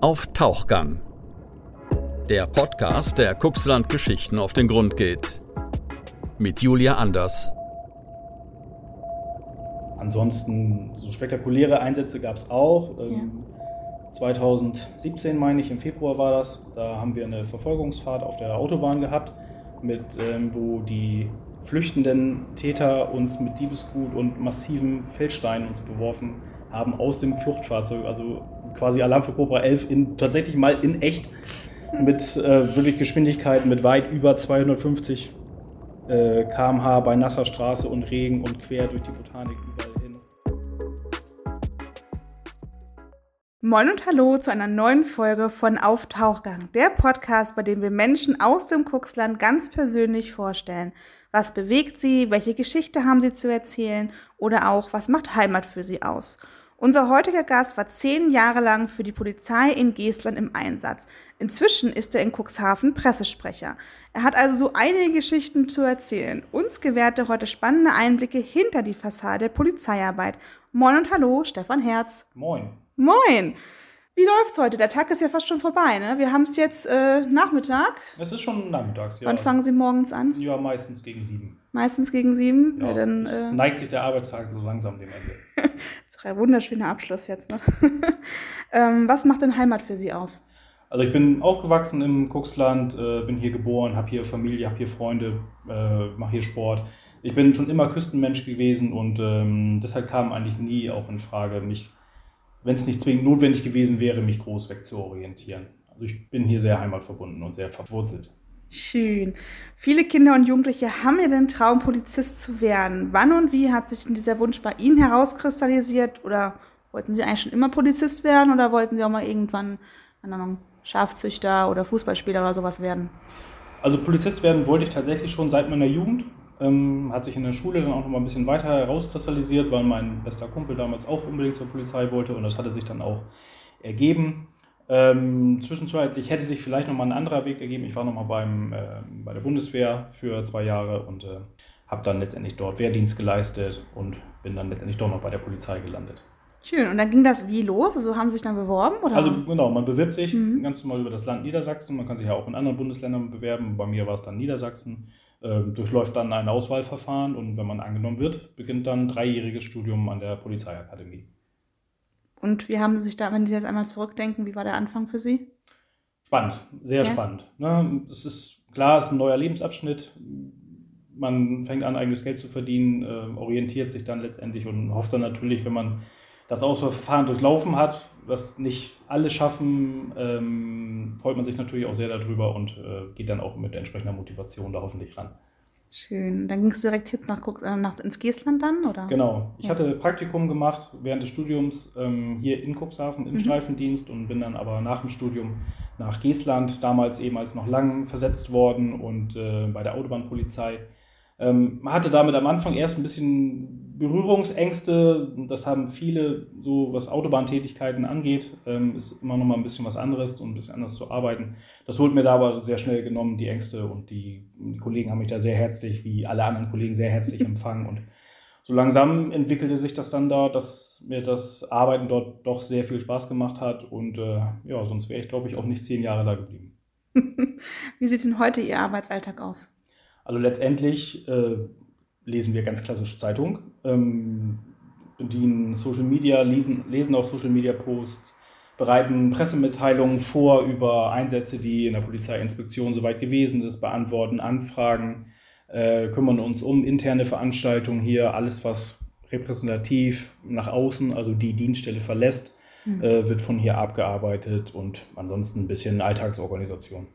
Auf Tauchgang. Der Podcast, der Kuxland Geschichten auf den Grund geht. Mit Julia Anders. Ansonsten so spektakuläre Einsätze gab es auch. Ja. 2017 meine ich, im Februar war das. Da haben wir eine Verfolgungsfahrt auf der Autobahn gehabt, mit, ähm, wo die flüchtenden Täter uns mit Diebesgut und massiven Feldsteinen uns beworfen haben aus dem Fluchtfahrzeug. Also quasi Alarm für Cobra 11 in, tatsächlich mal in echt mit äh, wirklich Geschwindigkeiten mit weit über 250 äh, km/h bei nasser Straße und Regen und quer durch die Botanik überall hin. Moin und hallo zu einer neuen Folge von Auftauchgang, der Podcast, bei dem wir Menschen aus dem Kuxland ganz persönlich vorstellen. Was bewegt sie, welche Geschichte haben sie zu erzählen oder auch, was macht Heimat für sie aus? Unser heutiger Gast war zehn Jahre lang für die Polizei in Geestland im Einsatz. Inzwischen ist er in Cuxhaven Pressesprecher. Er hat also so einige Geschichten zu erzählen. Uns gewährt er heute spannende Einblicke hinter die Fassade der Polizeiarbeit. Moin und hallo, Stefan Herz. Moin. Moin. Wie läuft's heute? Der Tag ist ja fast schon vorbei, ne? Wir haben es jetzt äh, Nachmittag. Es ist schon nachmittags, ja. Wann fangen Sie morgens an? Ja, meistens gegen sieben. Meistens gegen sieben? Ja, dann äh, neigt sich der Arbeitstag so langsam dem Ende. das ist doch ein wunderschöner Abschluss jetzt, ne? ähm, was macht denn Heimat für Sie aus? Also ich bin aufgewachsen im Kuxland, äh, bin hier geboren, habe hier Familie, habe hier Freunde, äh, mache hier Sport. Ich bin schon immer Küstenmensch gewesen und ähm, deshalb kam eigentlich nie auch in Frage, mich wenn es nicht zwingend notwendig gewesen wäre, mich groß wegzuorientieren. Also ich bin hier sehr heimatverbunden und sehr verwurzelt. Schön. Viele Kinder und Jugendliche haben ja den Traum, Polizist zu werden. Wann und wie hat sich denn dieser Wunsch bei Ihnen herauskristallisiert? Oder wollten Sie eigentlich schon immer Polizist werden oder wollten Sie auch mal irgendwann, keine Ahnung, Schafzüchter oder Fußballspieler oder sowas werden? Also Polizist werden wollte ich tatsächlich schon seit meiner Jugend. Ähm, hat sich in der Schule dann auch noch mal ein bisschen weiter herauskristallisiert, weil mein bester Kumpel damals auch unbedingt zur Polizei wollte und das hatte sich dann auch ergeben. Ähm, zwischenzeitlich hätte sich vielleicht noch mal ein anderer Weg ergeben. Ich war noch mal beim, äh, bei der Bundeswehr für zwei Jahre und äh, habe dann letztendlich dort Wehrdienst geleistet und bin dann letztendlich doch noch bei der Polizei gelandet. Schön. Und dann ging das wie los? Also haben Sie sich dann beworben? Oder? Also genau, man bewirbt sich mhm. ganz normal über das Land Niedersachsen. Man kann sich ja auch in anderen Bundesländern bewerben. Bei mir war es dann Niedersachsen. Ähm, durchläuft dann ein Auswahlverfahren und wenn man angenommen wird, beginnt dann ein dreijähriges Studium an der Polizeiakademie. Und wie haben Sie sich da, wenn Sie jetzt einmal zurückdenken, wie war der Anfang für Sie? Spannend, sehr ja. spannend. Ne? Es ist klar, es ist ein neuer Lebensabschnitt. Man fängt an, eigenes Geld zu verdienen, äh, orientiert sich dann letztendlich und hofft dann natürlich, wenn man das Auswahlverfahren durchlaufen hat, was nicht alle schaffen, ähm, freut man sich natürlich auch sehr darüber und äh, geht dann auch mit entsprechender Motivation da hoffentlich ran. Schön. Dann ging es direkt jetzt nach, äh, nach, ins Geestland dann, oder? Genau. Ich ja. hatte Praktikum gemacht während des Studiums ähm, hier in Cuxhaven im mhm. Streifendienst und bin dann aber nach dem Studium nach Geestland, damals eben als noch lang versetzt worden und äh, bei der Autobahnpolizei ähm, man hatte damit am Anfang erst ein bisschen Berührungsängste. Das haben viele, so was Autobahntätigkeiten angeht, ähm, ist immer noch mal ein bisschen was anderes und ein bisschen anders zu arbeiten. Das wurde mir da aber sehr schnell genommen, die Ängste. Und die, die Kollegen haben mich da sehr herzlich, wie alle anderen Kollegen, sehr herzlich empfangen. Und so langsam entwickelte sich das dann da, dass mir das Arbeiten dort doch sehr viel Spaß gemacht hat. Und äh, ja, sonst wäre ich, glaube ich, auch nicht zehn Jahre da geblieben. Wie sieht denn heute Ihr Arbeitsalltag aus? Also letztendlich äh, lesen wir ganz klassisch Zeitung, ähm, bedienen Social Media, lesen, lesen auch Social Media Posts, bereiten Pressemitteilungen vor über Einsätze, die in der Polizeiinspektion soweit gewesen ist, beantworten Anfragen, äh, kümmern uns um interne Veranstaltungen hier, alles was repräsentativ nach außen, also die Dienststelle verlässt, mhm. äh, wird von hier abgearbeitet und ansonsten ein bisschen Alltagsorganisation.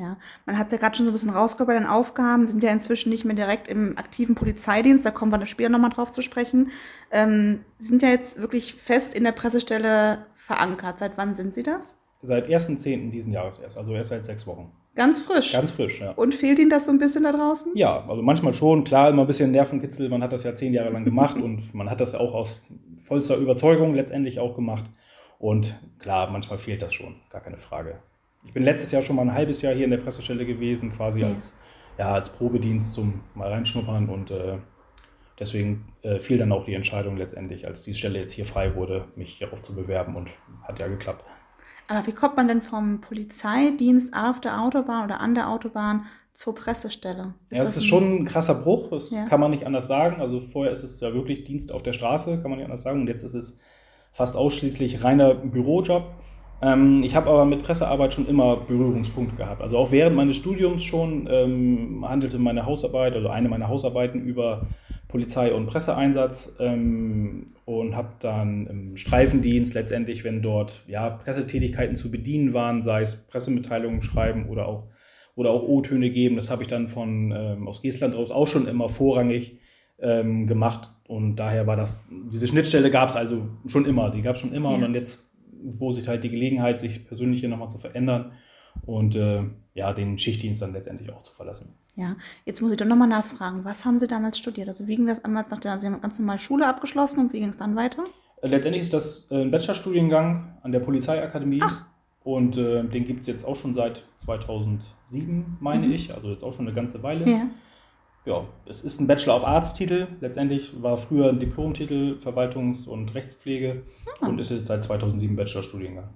Ja, man hat es ja gerade schon so ein bisschen rausgehört bei den Aufgaben, sind ja inzwischen nicht mehr direkt im aktiven Polizeidienst, da kommen wir später nochmal drauf zu sprechen. Ähm, Sie sind ja jetzt wirklich fest in der Pressestelle verankert. Seit wann sind Sie das? Seit 1.10. diesen Jahres erst, also erst seit sechs Wochen. Ganz frisch? Ganz frisch, ja. Und fehlt Ihnen das so ein bisschen da draußen? Ja, also manchmal schon. Klar, immer ein bisschen Nervenkitzel. Man hat das ja zehn Jahre lang gemacht und man hat das auch aus vollster Überzeugung letztendlich auch gemacht. Und klar, manchmal fehlt das schon, gar keine Frage. Ich bin letztes Jahr schon mal ein halbes Jahr hier in der Pressestelle gewesen, quasi ja. als, ja, als Probedienst zum mal reinschnuppern und äh, deswegen äh, fiel dann auch die Entscheidung letztendlich, als die Stelle jetzt hier frei wurde, mich hierauf zu bewerben und hat ja geklappt. Aber wie kommt man denn vom Polizeidienst auf der Autobahn oder an der Autobahn zur Pressestelle? Ist ja, es ist schon ein krasser Bruch, das ja. kann man nicht anders sagen. Also vorher ist es ja wirklich Dienst auf der Straße, kann man nicht anders sagen. Und jetzt ist es fast ausschließlich reiner Bürojob. Ähm, ich habe aber mit Pressearbeit schon immer Berührungspunkte gehabt. Also auch während meines Studiums schon ähm, handelte meine Hausarbeit, also eine meiner Hausarbeiten über Polizei- und Presseeinsatz ähm, und habe dann im Streifendienst letztendlich, wenn dort ja, Pressetätigkeiten zu bedienen waren, sei es Pressemitteilungen schreiben oder auch, oder auch O-Töne geben, das habe ich dann von ähm, aus Geestland raus auch schon immer vorrangig ähm, gemacht und daher war das, diese Schnittstelle gab es also schon immer, die gab es schon immer ja. und dann jetzt bot sich halt die Gelegenheit, sich persönlich hier nochmal zu verändern und äh, ja, den Schichtdienst dann letztendlich auch zu verlassen. Ja, jetzt muss ich doch nochmal nachfragen, was haben Sie damals studiert? Also wie ging das damals nach der, Sie haben ganz normal Schule abgeschlossen und wie ging es dann weiter? Äh, letztendlich ist das äh, ein Bachelorstudiengang an der Polizeiakademie. Ach. Und äh, den gibt es jetzt auch schon seit 2007, meine mhm. ich, also jetzt auch schon eine ganze Weile. Ja. Ja, es ist ein Bachelor of Arts Titel. Letztendlich war früher ein Diplomtitel Verwaltungs- und Rechtspflege ah. und ist jetzt seit 2007 Bachelorstudiengang.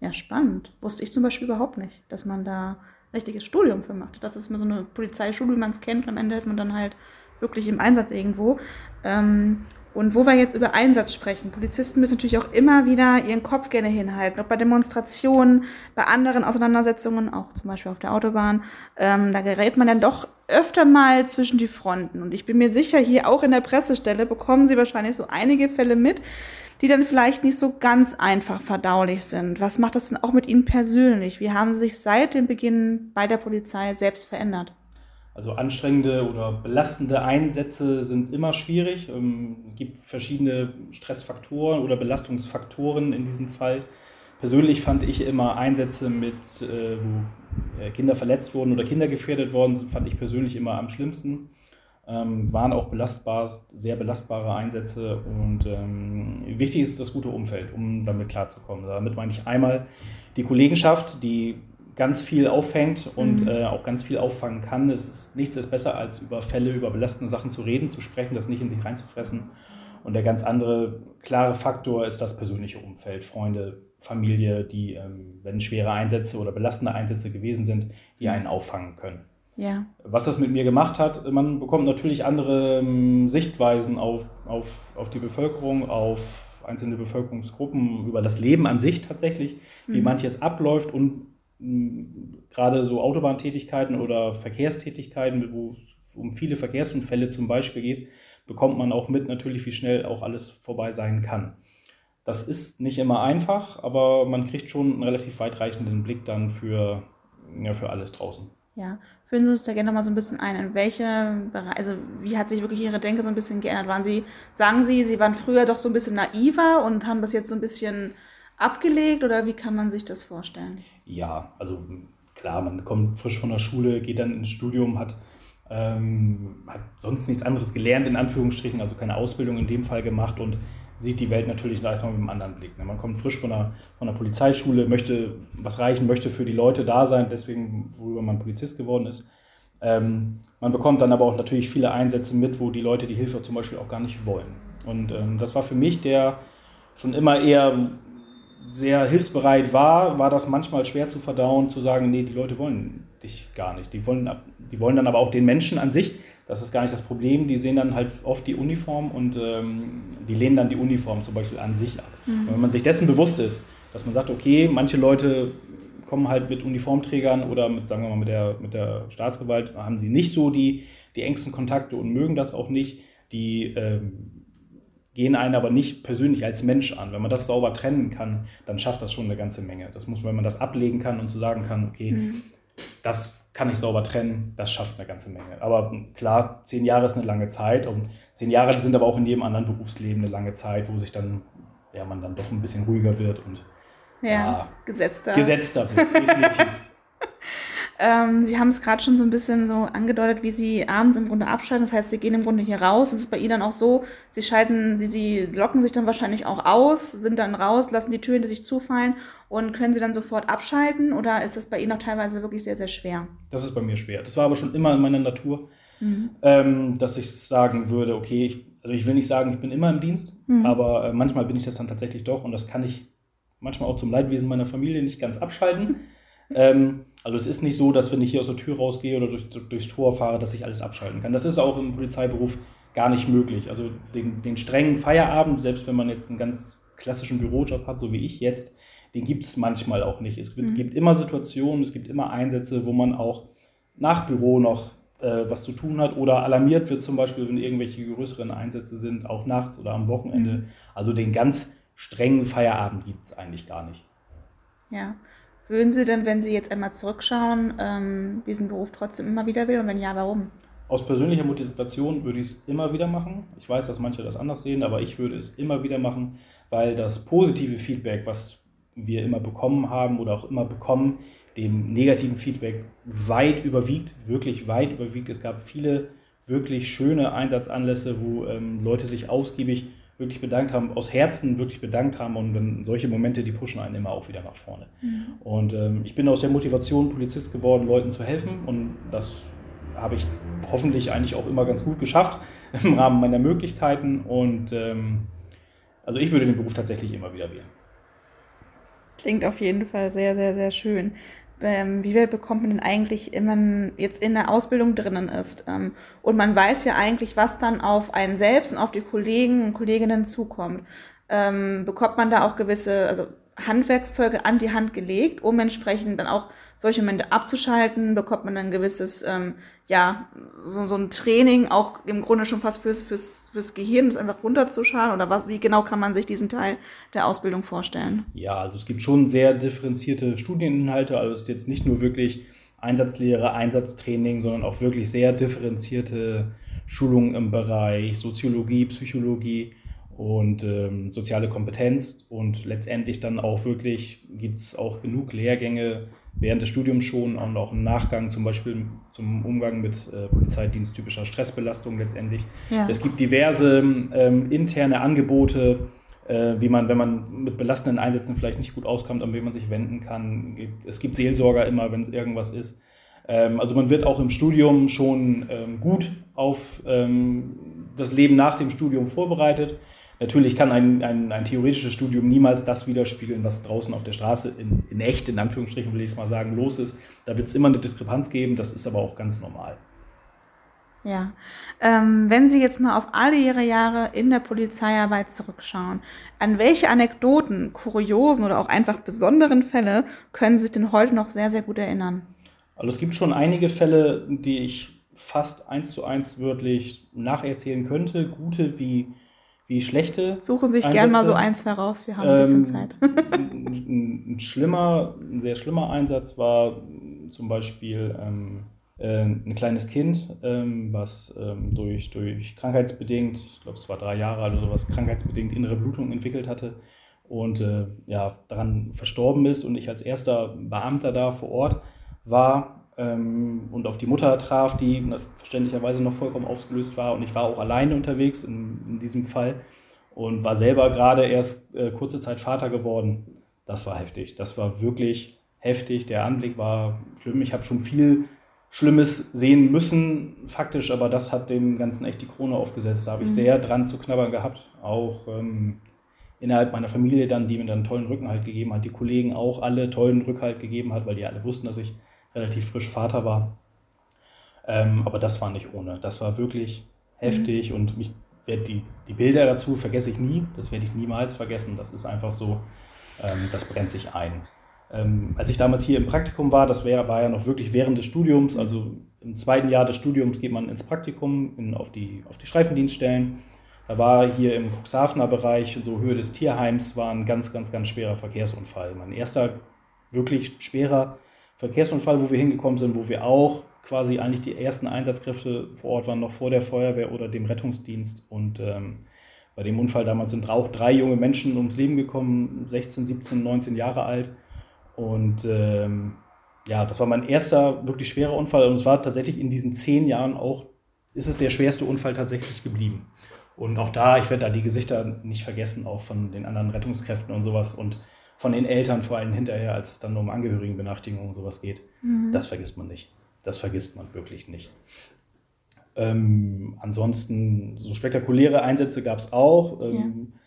Ja, spannend. Wusste ich zum Beispiel überhaupt nicht, dass man da richtiges Studium für macht. Das ist immer so eine Polizeischule, wie man es kennt. Und am Ende ist man dann halt wirklich im Einsatz irgendwo. Ähm, und wo wir jetzt über Einsatz sprechen, Polizisten müssen natürlich auch immer wieder ihren Kopf gerne hinhalten, auch bei Demonstrationen, bei anderen Auseinandersetzungen, auch zum Beispiel auf der Autobahn. Ähm, da gerät man dann doch öfter mal zwischen die Fronten. Und ich bin mir sicher, hier auch in der Pressestelle bekommen Sie wahrscheinlich so einige Fälle mit, die dann vielleicht nicht so ganz einfach verdaulich sind. Was macht das denn auch mit Ihnen persönlich? Wie haben Sie sich seit dem Beginn bei der Polizei selbst verändert? Also anstrengende oder belastende Einsätze sind immer schwierig. Ähm, es gibt verschiedene Stressfaktoren oder Belastungsfaktoren in diesem Fall. Persönlich fand ich immer Einsätze mit, äh, wo äh, Kinder verletzt wurden oder Kinder gefährdet worden sind, fand ich persönlich immer am schlimmsten ähm, waren auch belastbar, sehr belastbare Einsätze und ähm, wichtig ist das gute Umfeld, um damit klarzukommen. Damit meine ich einmal die Kollegenschaft, die ganz viel auffängt und mhm. äh, auch ganz viel auffangen kann. Es ist, nichts ist besser, als über Fälle, über belastende Sachen zu reden, zu sprechen, das nicht in sich reinzufressen. Und der ganz andere klare Faktor ist das persönliche Umfeld, Freunde, Familie, die, ähm, wenn schwere Einsätze oder belastende Einsätze gewesen sind, die einen auffangen können. Ja. Was das mit mir gemacht hat, man bekommt natürlich andere ähm, Sichtweisen auf, auf, auf die Bevölkerung, auf einzelne Bevölkerungsgruppen, über das Leben an sich tatsächlich, wie mhm. manches abläuft und gerade so Autobahntätigkeiten oder Verkehrstätigkeiten, wo es um viele Verkehrsunfälle zum Beispiel geht, bekommt man auch mit natürlich, wie schnell auch alles vorbei sein kann. Das ist nicht immer einfach, aber man kriegt schon einen relativ weitreichenden Blick dann für, ja, für alles draußen. Ja, führen Sie uns da gerne noch mal so ein bisschen ein. In welche Bereich, also wie hat sich wirklich Ihre Denke so ein bisschen geändert? Waren Sie, sagen Sie, Sie waren früher doch so ein bisschen naiver und haben das jetzt so ein bisschen abgelegt oder wie kann man sich das vorstellen? Ja, also klar, man kommt frisch von der Schule, geht dann ins Studium, hat, ähm, hat sonst nichts anderes gelernt, in Anführungsstrichen, also keine Ausbildung in dem Fall gemacht und sieht die Welt natürlich erstmal mit einem anderen Blick. Ne? Man kommt frisch von der, von der Polizeischule, möchte was reichen, möchte für die Leute da sein, deswegen, worüber man Polizist geworden ist. Ähm, man bekommt dann aber auch natürlich viele Einsätze mit, wo die Leute die Hilfe zum Beispiel auch gar nicht wollen. Und ähm, das war für mich, der schon immer eher sehr hilfsbereit war, war das manchmal schwer zu verdauen, zu sagen, nee, die Leute wollen dich gar nicht. Die wollen, die wollen dann aber auch den Menschen an sich das ist gar nicht das Problem. Die sehen dann halt oft die Uniform und ähm, die lehnen dann die Uniform zum Beispiel an sich ab. Mhm. Und wenn man sich dessen bewusst ist, dass man sagt, okay, manche Leute kommen halt mit Uniformträgern oder mit, sagen wir mal, mit der, mit der Staatsgewalt, haben sie nicht so die, die engsten Kontakte und mögen das auch nicht. Die ähm, gehen einen aber nicht persönlich als Mensch an. Wenn man das sauber trennen kann, dann schafft das schon eine ganze Menge. Das muss, wenn man das ablegen kann und zu so sagen kann, okay, mhm. das kann ich sauber trennen, das schafft eine ganze Menge. Aber klar, zehn Jahre ist eine lange Zeit und zehn Jahre sind aber auch in jedem anderen Berufsleben eine lange Zeit, wo sich dann, ja, man dann doch ein bisschen ruhiger wird und ja, ja gesetzter. Gesetzter wird, definitiv. Ähm, Sie haben es gerade schon so ein bisschen so angedeutet, wie Sie abends im Grunde abschalten. Das heißt, Sie gehen im Grunde hier raus. Es ist bei Ihnen dann auch so, Sie schalten, Sie, Sie locken sich dann wahrscheinlich auch aus, sind dann raus, lassen die Tür hinter sich zufallen und können Sie dann sofort abschalten oder ist das bei Ihnen auch teilweise wirklich sehr, sehr schwer? Das ist bei mir schwer. Das war aber schon immer in meiner Natur, mhm. ähm, dass ich sagen würde, okay, ich, also ich will nicht sagen, ich bin immer im Dienst, mhm. aber äh, manchmal bin ich das dann tatsächlich doch und das kann ich manchmal auch zum Leidwesen meiner Familie nicht ganz abschalten. Ähm, also es ist nicht so, dass wenn ich hier aus der Tür rausgehe oder durch, durchs Tor fahre, dass ich alles abschalten kann. Das ist auch im Polizeiberuf gar nicht möglich. Also den, den strengen Feierabend, selbst wenn man jetzt einen ganz klassischen Bürojob hat, so wie ich jetzt, den gibt es manchmal auch nicht. Es mhm. gibt immer Situationen, es gibt immer Einsätze, wo man auch nach Büro noch äh, was zu tun hat oder alarmiert wird, zum Beispiel, wenn irgendwelche größeren Einsätze sind, auch nachts oder am Wochenende. Mhm. Also den ganz strengen Feierabend gibt es eigentlich gar nicht. Ja. Würden Sie denn, wenn Sie jetzt einmal zurückschauen, ähm, diesen Beruf trotzdem immer wieder wählen? Und wenn ja, warum? Aus persönlicher Motivation würde ich es immer wieder machen. Ich weiß, dass manche das anders sehen, aber ich würde es immer wieder machen, weil das positive Feedback, was wir immer bekommen haben oder auch immer bekommen, dem negativen Feedback weit überwiegt, wirklich weit überwiegt. Es gab viele wirklich schöne Einsatzanlässe, wo ähm, Leute sich ausgiebig wirklich bedankt haben, aus Herzen wirklich bedankt haben und dann solche Momente, die pushen einen immer auch wieder nach vorne. Mhm. Und ähm, ich bin aus der Motivation Polizist geworden, Leuten zu helfen und das habe ich hoffentlich eigentlich auch immer ganz gut geschafft im Rahmen meiner Möglichkeiten und ähm, also ich würde den Beruf tatsächlich immer wieder wählen. Klingt auf jeden Fall sehr, sehr, sehr schön. Ähm, wie weit bekommt man denn eigentlich, wenn man jetzt in der Ausbildung drinnen ist? Ähm, und man weiß ja eigentlich, was dann auf einen selbst und auf die Kollegen und Kolleginnen zukommt. Ähm, bekommt man da auch gewisse, also Handwerkszeuge an die Hand gelegt, um entsprechend dann auch solche Momente abzuschalten, bekommt man ein gewisses, ähm, ja, so, so ein Training, auch im Grunde schon fast fürs, fürs, fürs Gehirn, das einfach runterzuschauen. Oder was, wie genau kann man sich diesen Teil der Ausbildung vorstellen? Ja, also es gibt schon sehr differenzierte Studieninhalte, also es ist jetzt nicht nur wirklich Einsatzlehre, Einsatztraining, sondern auch wirklich sehr differenzierte Schulungen im Bereich Soziologie, Psychologie, und ähm, soziale Kompetenz und letztendlich dann auch wirklich gibt es auch genug Lehrgänge während des Studiums schon und auch im Nachgang zum Beispiel zum Umgang mit äh, polizeidiensttypischer Stressbelastung letztendlich. Ja. Es gibt diverse ähm, interne Angebote, äh, wie man, wenn man mit belastenden Einsätzen vielleicht nicht gut auskommt, an wen man sich wenden kann. Es gibt Seelsorger immer, wenn irgendwas ist. Ähm, also man wird auch im Studium schon ähm, gut auf ähm, das Leben nach dem Studium vorbereitet. Natürlich kann ein, ein, ein, theoretisches Studium niemals das widerspiegeln, was draußen auf der Straße in, in echt, in Anführungsstrichen will ich es mal sagen, los ist. Da wird es immer eine Diskrepanz geben, das ist aber auch ganz normal. Ja, ähm, wenn Sie jetzt mal auf alle Ihre Jahre in der Polizeiarbeit zurückschauen, an welche Anekdoten, kuriosen oder auch einfach besonderen Fälle können Sie sich denn heute noch sehr, sehr gut erinnern? Also es gibt schon einige Fälle, die ich fast eins zu eins wörtlich nacherzählen könnte, gute wie wie schlechte. Suche sich Einsätze. gern mal so ein, zwei raus, wir haben ein bisschen ähm, Zeit. ein, ein, schlimmer, ein sehr schlimmer Einsatz war zum Beispiel ähm, äh, ein kleines Kind, ähm, was ähm, durch, durch krankheitsbedingt, ich glaube es war drei Jahre alt oder sowas, krankheitsbedingt innere Blutung entwickelt hatte und äh, ja, daran verstorben ist und ich als erster Beamter da vor Ort war ähm, und auf die Mutter traf, die verständlicherweise noch vollkommen aufgelöst war. Und ich war auch alleine unterwegs in, in diesem Fall und war selber gerade erst äh, kurze Zeit Vater geworden. Das war heftig. Das war wirklich heftig. Der Anblick war schlimm. Ich habe schon viel Schlimmes sehen müssen, faktisch, aber das hat dem Ganzen echt die Krone aufgesetzt. Da habe ich mhm. sehr dran zu knabbern gehabt. Auch ähm, innerhalb meiner Familie dann, die mir dann einen tollen Rückenhalt gegeben hat, die Kollegen auch alle tollen Rückhalt gegeben hat, weil die alle wussten, dass ich relativ frisch Vater war. Ähm, aber das war nicht ohne. Das war wirklich heftig mhm. und mich, die, die Bilder dazu vergesse ich nie. Das werde ich niemals vergessen. Das ist einfach so, ähm, das brennt sich ein. Ähm, als ich damals hier im Praktikum war, das wär, war ja noch wirklich während des Studiums, also im zweiten Jahr des Studiums geht man ins Praktikum, in, auf, die, auf die Streifendienststellen. Da war hier im Cuxhavener Bereich, so Höhe des Tierheims, war ein ganz, ganz, ganz schwerer Verkehrsunfall. Mein erster wirklich schwerer Verkehrsunfall, wo wir hingekommen sind, wo wir auch quasi eigentlich die ersten Einsatzkräfte vor Ort waren, noch vor der Feuerwehr oder dem Rettungsdienst. Und ähm, bei dem Unfall damals sind auch drei junge Menschen ums Leben gekommen, 16, 17, 19 Jahre alt. Und ähm, ja, das war mein erster wirklich schwerer Unfall. Und es war tatsächlich in diesen zehn Jahren auch, ist es der schwerste Unfall tatsächlich geblieben. Und auch da, ich werde da die Gesichter nicht vergessen, auch von den anderen Rettungskräften und sowas. Und von den Eltern vor allem hinterher, als es dann um Angehörigenbenachrichtigung und sowas geht. Mhm. Das vergisst man nicht. Das vergisst man wirklich nicht. Ähm, ansonsten, so spektakuläre Einsätze gab es auch. Ähm, ja.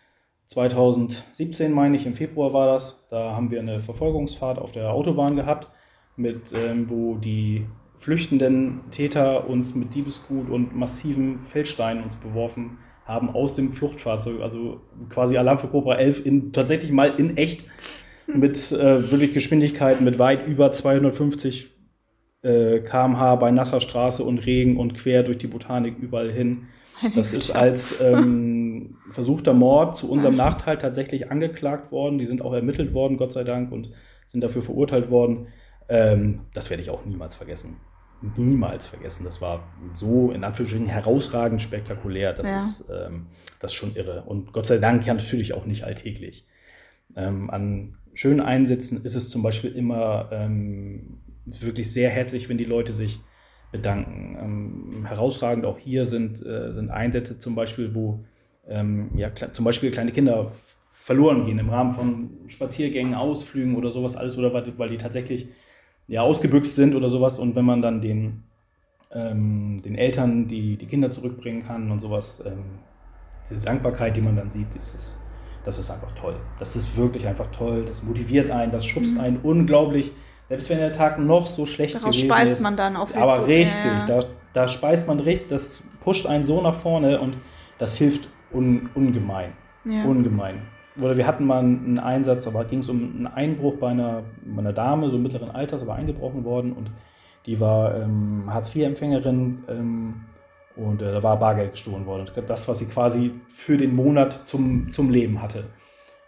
2017, meine ich, im Februar war das. Da haben wir eine Verfolgungsfahrt auf der Autobahn gehabt, mit, ähm, wo die flüchtenden Täter uns mit Diebesgut und massiven Feldsteinen uns beworfen haben aus dem Fluchtfahrzeug. Also quasi Alarm für Cobra 11 in, tatsächlich mal in echt mit äh, wirklich Geschwindigkeiten mit weit über 250 äh, km/h bei nasser Straße und Regen und quer durch die Botanik überall hin. Das ist als ähm, versuchter Mord zu unserem Nachteil tatsächlich angeklagt worden. Die sind auch ermittelt worden, Gott sei Dank, und sind dafür verurteilt worden. Ähm, das werde ich auch niemals vergessen. Niemals vergessen. Das war so in Anführungsstrichen herausragend spektakulär. Das ja. ist ähm, das ist schon irre. Und Gott sei Dank ja natürlich auch nicht alltäglich. Ähm, an schönen Einsätzen ist es zum Beispiel immer ähm, wirklich sehr herzlich, wenn die Leute sich bedanken. Ähm, herausragend auch hier sind, äh, sind Einsätze zum Beispiel, wo ähm, ja, zum Beispiel kleine Kinder verloren gehen im Rahmen von Spaziergängen, Ausflügen oder sowas alles oder weil, weil die tatsächlich ja, ausgebüxt sind oder sowas und wenn man dann den, ähm, den Eltern die, die Kinder zurückbringen kann und sowas, ähm, diese Dankbarkeit, die man dann sieht, ist es das ist einfach toll. Das ist wirklich einfach toll. Das motiviert einen, das schubst mhm. einen unglaublich. Selbst wenn der Tag noch so schlecht Daraus gewesen speist man dann auch Aber so, richtig, ja, ja. Da, da speist man richtig, das pusht einen so nach vorne und das hilft un, ungemein. Ja. Ungemein. Oder wir hatten mal einen Einsatz, aber ging es um einen Einbruch bei einer, bei einer Dame, so mittleren Alters, aber eingebrochen worden und die war ähm, Hartz-IV-Empfängerin. Ähm, und äh, da war Bargeld gestohlen worden. Das, was sie quasi für den Monat zum, zum Leben hatte.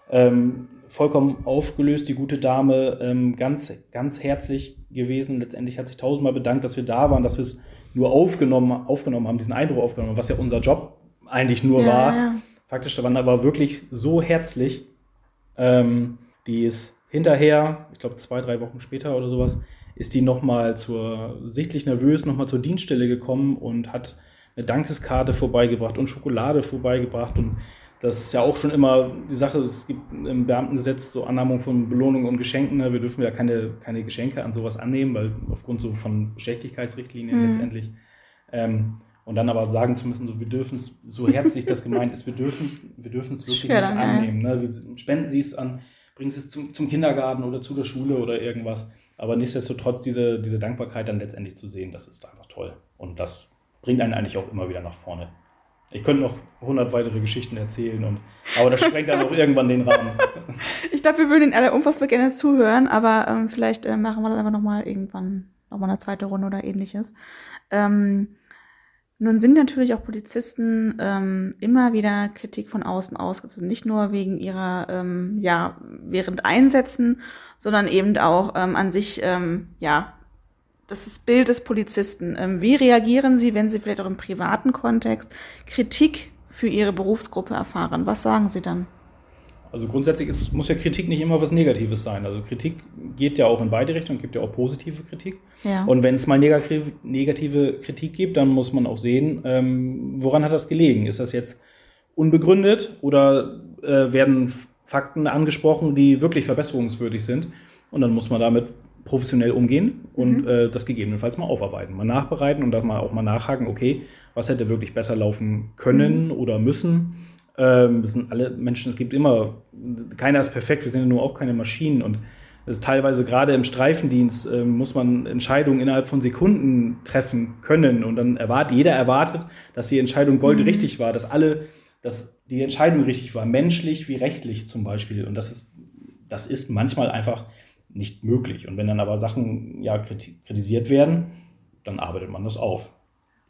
Ähm, vollkommen aufgelöst, die gute Dame, ähm, ganz, ganz herzlich gewesen. Letztendlich hat sich tausendmal bedankt, dass wir da waren, dass wir es nur aufgenommen, aufgenommen haben, diesen Eindruck aufgenommen, was ja unser Job eigentlich nur ja, war. Ja. Faktisch, da waren aber wirklich so herzlich. Ähm, die ist hinterher, ich glaube zwei, drei Wochen später oder sowas, ist die nochmal zur, sichtlich nervös, nochmal zur Dienststelle gekommen und hat eine Dankeskarte vorbeigebracht und Schokolade vorbeigebracht. Und das ist ja auch schon immer die Sache, es gibt im Beamtengesetz so Annahmung von Belohnungen und Geschenken. Ne? Wir dürfen ja keine, keine Geschenke an sowas annehmen, weil aufgrund so von Beschäftigkeitsrichtlinien mhm. letztendlich. Ähm, und dann aber sagen zu müssen, so, wir dürfen es, so herzlich das gemeint ist, wir dürfen es wir dürfen's wirklich Schwer, nicht annehmen. Ne? Wir spenden sie es an, bringen es zum, zum Kindergarten oder zu der Schule oder irgendwas. Aber nichtsdestotrotz diese, diese Dankbarkeit dann letztendlich zu sehen, das ist einfach toll. Und das bringt einen eigentlich auch immer wieder nach vorne. Ich könnte noch 100 weitere Geschichten erzählen, und, aber das sprengt dann auch irgendwann den Rahmen. Ich glaube, wir würden Ihnen alle unfassbar gerne zuhören, aber ähm, vielleicht äh, machen wir das einfach nochmal irgendwann, nochmal eine zweite Runde oder ähnliches. Ähm, nun sind natürlich auch Polizisten ähm, immer wieder Kritik von außen ausgesetzt. Also nicht nur wegen ihrer, ähm, ja, während Einsätzen, sondern eben auch ähm, an sich, ähm, ja, das ist Bild des Polizisten. Ähm, wie reagieren Sie, wenn Sie vielleicht auch im privaten Kontext Kritik für Ihre Berufsgruppe erfahren? Was sagen Sie dann? Also grundsätzlich ist, muss ja Kritik nicht immer was Negatives sein. Also Kritik geht ja auch in beide Richtungen, gibt ja auch positive Kritik. Ja. Und wenn es mal negative, Kritik gibt, dann muss man auch sehen, ähm, woran hat das gelegen? Ist das jetzt unbegründet oder äh, werden Fakten angesprochen, die wirklich verbesserungswürdig sind? Und dann muss man damit professionell umgehen und mhm. äh, das gegebenenfalls mal aufarbeiten, mal nachbereiten und dann mal auch mal nachhaken, okay, was hätte wirklich besser laufen können mhm. oder müssen. Ähm, es sind alle Menschen, es gibt immer, keiner ist perfekt, wir sind ja nur auch keine Maschinen und ist teilweise gerade im Streifendienst äh, muss man Entscheidungen innerhalb von Sekunden treffen können und dann erwartet, jeder erwartet, dass die Entscheidung goldrichtig mhm. war, dass alle, dass die Entscheidung richtig war, menschlich wie rechtlich zum Beispiel und das ist, das ist manchmal einfach nicht möglich. Und wenn dann aber Sachen ja kritisiert werden, dann arbeitet man das auf.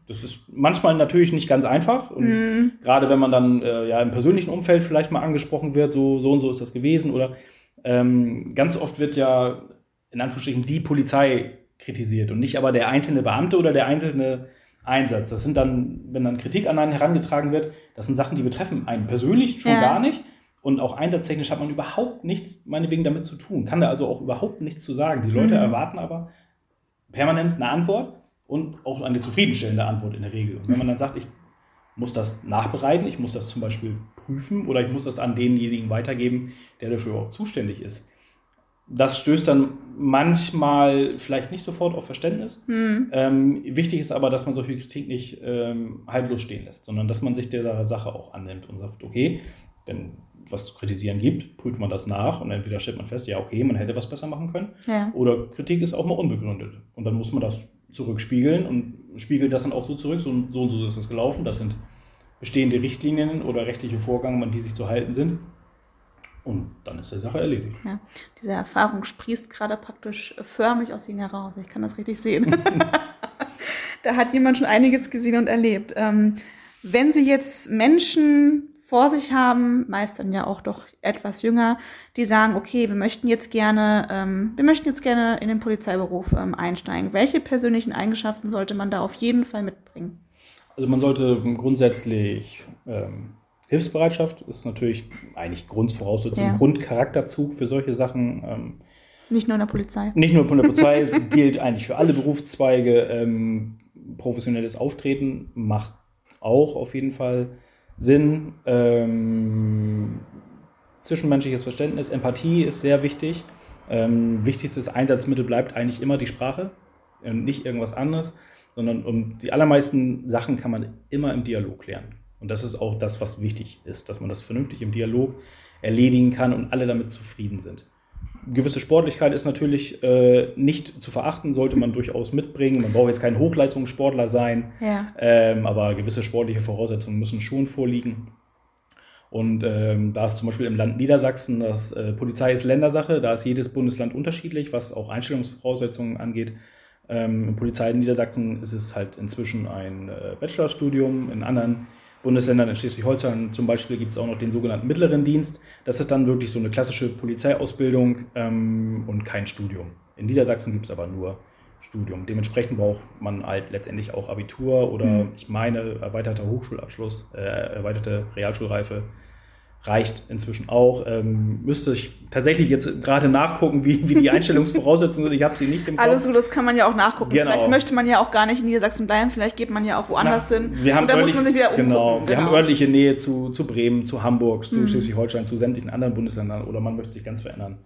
Das ist manchmal natürlich nicht ganz einfach. Und mm. gerade wenn man dann äh, ja im persönlichen Umfeld vielleicht mal angesprochen wird, so, so und so ist das gewesen. Oder ähm, ganz oft wird ja in Anführungsstrichen die Polizei kritisiert und nicht aber der einzelne Beamte oder der einzelne Einsatz. Das sind dann, wenn dann Kritik an einen herangetragen wird, das sind Sachen, die betreffen einen persönlich schon ja. gar nicht. Und auch einsatztechnisch hat man überhaupt nichts, meinetwegen, damit zu tun. Kann da also auch überhaupt nichts zu sagen. Die Leute mhm. erwarten aber permanent eine Antwort und auch eine zufriedenstellende Antwort in der Regel. Und wenn man dann sagt, ich muss das nachbereiten, ich muss das zum Beispiel prüfen oder ich muss das an denjenigen weitergeben, der dafür auch zuständig ist. Das stößt dann manchmal vielleicht nicht sofort auf Verständnis. Mhm. Ähm, wichtig ist aber, dass man solche Kritik nicht ähm, haltlos stehen lässt, sondern dass man sich der Sache auch annimmt und sagt, okay, wenn was zu kritisieren gibt, prüft man das nach und entweder stellt man fest, ja, okay, man hätte was besser machen können. Ja. Oder Kritik ist auch mal unbegründet. Und dann muss man das zurückspiegeln und spiegelt das dann auch so zurück. So, so und so ist das gelaufen. Das sind bestehende Richtlinien oder rechtliche Vorgaben, an die sich zu halten sind. Und dann ist die Sache erledigt. Ja. Diese Erfahrung sprießt gerade praktisch förmlich aus Ihnen heraus. Ich kann das richtig sehen. da hat jemand schon einiges gesehen und erlebt. Ähm, wenn Sie jetzt Menschen vor sich haben, meist dann ja auch doch etwas jünger, die sagen, okay, wir möchten jetzt gerne, ähm, wir möchten jetzt gerne in den Polizeiberuf ähm, einsteigen. Welche persönlichen Eigenschaften sollte man da auf jeden Fall mitbringen? Also man sollte grundsätzlich ähm, Hilfsbereitschaft ist natürlich eigentlich Grundvoraussetzung, Ja. Grundcharakterzug für solche Sachen. Ähm, Nicht nur in der Polizei. nicht nur von der Polizei, es gilt eigentlich für alle Berufszweige. Ähm, professionelles Auftreten macht auch auf jeden Fall Sinn. Ähm, zwischenmenschliches Verständnis, Empathie ist sehr wichtig. Ähm, wichtigstes Einsatzmittel bleibt eigentlich immer die Sprache und nicht irgendwas anderes, sondern um die allermeisten Sachen kann man immer im Dialog klären. Und das ist auch das, was wichtig ist, dass man das vernünftig im Dialog erledigen kann und alle damit zufrieden sind. Gewisse Sportlichkeit ist natürlich äh, nicht zu verachten, sollte man durchaus mitbringen. Man braucht jetzt kein Hochleistungssportler sein, Ja. ähm, aber gewisse sportliche Voraussetzungen müssen schon vorliegen. Und ähm, da ist zum Beispiel im Land Niedersachsen, das äh, Polizei ist Ländersache, da ist jedes Bundesland unterschiedlich, was auch Einstellungsvoraussetzungen angeht. Ähm, in Polizei in Niedersachsen ist es halt inzwischen ein äh, Bachelorstudium. In anderen Bundesländern, in Schleswig-Holstein zum Beispiel, gibt es auch noch den sogenannten mittleren Dienst. Das ist dann wirklich so eine klassische Polizeiausbildung ähm, und kein Studium. In Niedersachsen gibt es aber nur Studium. Dementsprechend braucht man halt letztendlich auch Abitur oder Mhm. ich meine erweiterter Hochschulabschluss, äh, erweiterte Realschulreife reicht inzwischen auch. Ähm, müsste ich tatsächlich jetzt gerade nachgucken, wie, wie die Einstellungsvoraussetzungen sind. Ich habe sie nicht im Kopf. Alles gut, das kann man ja auch nachgucken. Genau. Vielleicht möchte man ja auch gar nicht in Niedersachsen bleiben, vielleicht geht man ja auch woanders Na, hin. Wir haben und dann muss man sich wieder umgucken. Genau, wir haben örtliche Nähe zu, zu Bremen, zu Hamburg, zu Mhm. Schleswig-Holstein, zu sämtlichen anderen Bundesländern oder man möchte sich ganz verändern.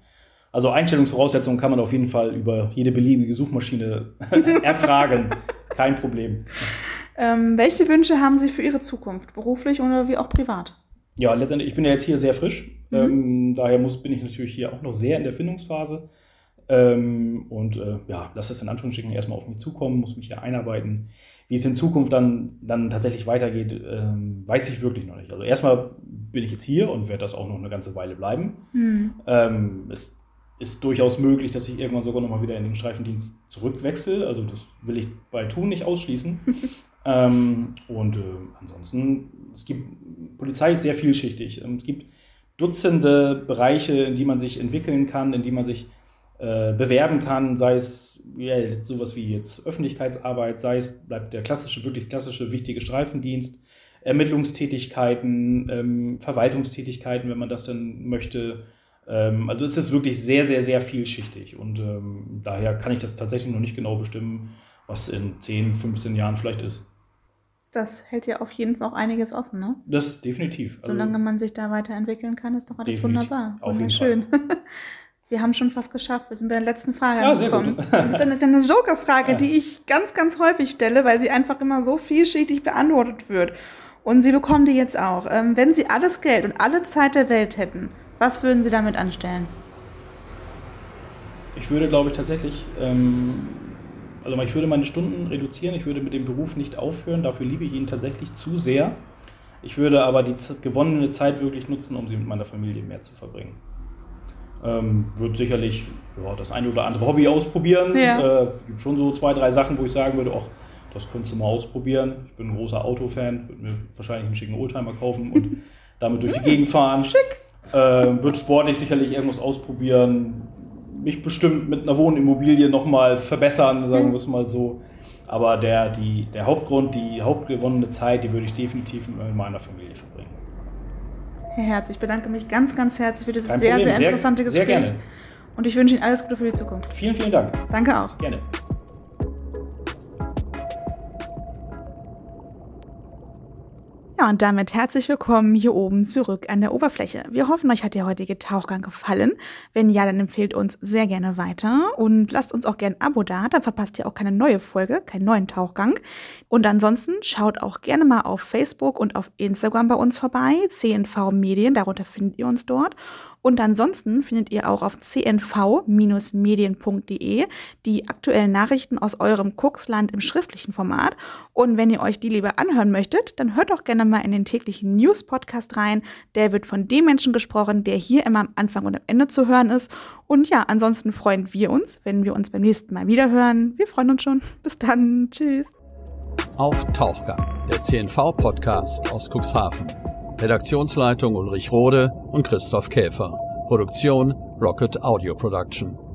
Also Einstellungsvoraussetzungen kann man auf jeden Fall über jede beliebige Suchmaschine erfragen. Kein Problem. Ähm, welche Wünsche haben Sie für Ihre Zukunft, beruflich oder wie auch privat? Ja, letztendlich, ich bin ja jetzt hier sehr frisch. Mhm. Ähm, daher muss, bin ich natürlich hier auch noch sehr in der Findungsphase. Ähm, und äh, ja, lasse es in Anführungsstrichen erstmal auf mich zukommen, muss mich hier einarbeiten. Wie es in Zukunft dann, dann tatsächlich weitergeht, ähm, weiß ich wirklich noch nicht. Also erstmal bin ich jetzt hier und werde das auch noch eine ganze Weile bleiben. Hm. Ähm, es ist durchaus möglich, dass ich irgendwann sogar noch mal wieder in den Streifendienst zurückwechsle. Also das will ich bei Tun nicht ausschließen. ähm, und äh, ansonsten, es gibt, Polizei ist sehr vielschichtig. Ähm, Es gibt Dutzende Bereiche, in die man sich entwickeln kann, in die man sich äh, bewerben kann, sei es ja, sowas wie jetzt Öffentlichkeitsarbeit, sei es bleibt der klassische, wirklich klassische, wichtige Streifendienst, Ermittlungstätigkeiten, ähm, Verwaltungstätigkeiten, wenn man das dann möchte. Ähm, also es ist wirklich sehr, sehr, sehr vielschichtig und ähm, daher kann ich das tatsächlich noch nicht genau bestimmen, was in 10, 15 Jahren vielleicht ist. Das hält ja auf jeden Fall auch einiges offen, ne? Das definitiv. Also, Solange man sich da weiterentwickeln kann, ist doch alles Definitiv. wunderbar. Auf jeden Wunderschön. Wir haben schon fast geschafft. Wir sind bei der letzten Frage Ja, angekommen. Das ist eine, eine Joker-Frage, Ja. die ich ganz, ganz häufig stelle, weil sie einfach immer so vielschichtig beantwortet wird. Und Sie bekommen die jetzt auch. Ähm, wenn Sie alles Geld und alle Zeit der Welt hätten, was würden Sie damit anstellen? Ich würde, glaube ich, tatsächlich, ähm, also ich würde meine Stunden reduzieren, ich würde mit dem Beruf nicht aufhören, dafür liebe ich ihn tatsächlich zu sehr. Ich würde aber die gewonnene Zeit wirklich nutzen, um sie mit meiner Familie mehr zu verbringen. Ähm, würde sicherlich ja, das eine oder andere Hobby ausprobieren. Ja. Äh, gibt schon so zwei, drei Sachen, wo ich sagen würde, ach, das könntest du mal ausprobieren. Ich bin ein großer Autofan, würde mir wahrscheinlich einen schicken Oldtimer kaufen und damit durch die Gegend fahren. Schick. Äh, wird sportlich sicherlich irgendwas ausprobieren. Mich bestimmt mit einer Wohnimmobilie nochmal verbessern, sagen wir es mal so. Aber der, die, der Hauptgrund, die hauptgewonnene Zeit, die würde ich definitiv mit meiner Familie verbringen. Herr Herz, ich bedanke mich ganz, ganz herzlich für dieses Kein sehr, Problem. sehr Sehr- interessante sehr Gespräch. gerne. Und ich wünsche Ihnen alles Gute für die Zukunft. Vielen, vielen Dank. Danke auch. Gerne. Ja, und damit herzlich willkommen hier oben zurück an der Oberfläche. Wir hoffen, euch hat der heutige Tauchgang gefallen. Wenn ja, dann empfehlt uns sehr gerne weiter und lasst uns auch gerne ein Abo da, dann verpasst ihr auch keine neue Folge, keinen neuen Tauchgang. Und ansonsten schaut auch gerne mal auf Facebook und auf Instagram bei uns vorbei, CNV Medien, darunter findet ihr uns dort. Und ansonsten findet ihr auch auf cnv-medien.de die aktuellen Nachrichten aus eurem Kuxland im schriftlichen Format. Und wenn ihr euch die lieber anhören möchtet, dann hört doch gerne mal in den täglichen News-Podcast rein. Der wird von dem Menschen gesprochen, der hier immer am Anfang und am Ende zu hören ist. Und ja, ansonsten freuen wir uns, wenn wir uns beim nächsten Mal wieder hören. Wir freuen uns schon. Bis dann. Tschüss. Auf Tauchgang, der CNV-Podcast aus Cuxhaven. Redaktionsleitung Ulrich Rode und Christoph Käfer. Produktion Rocket Audio Production.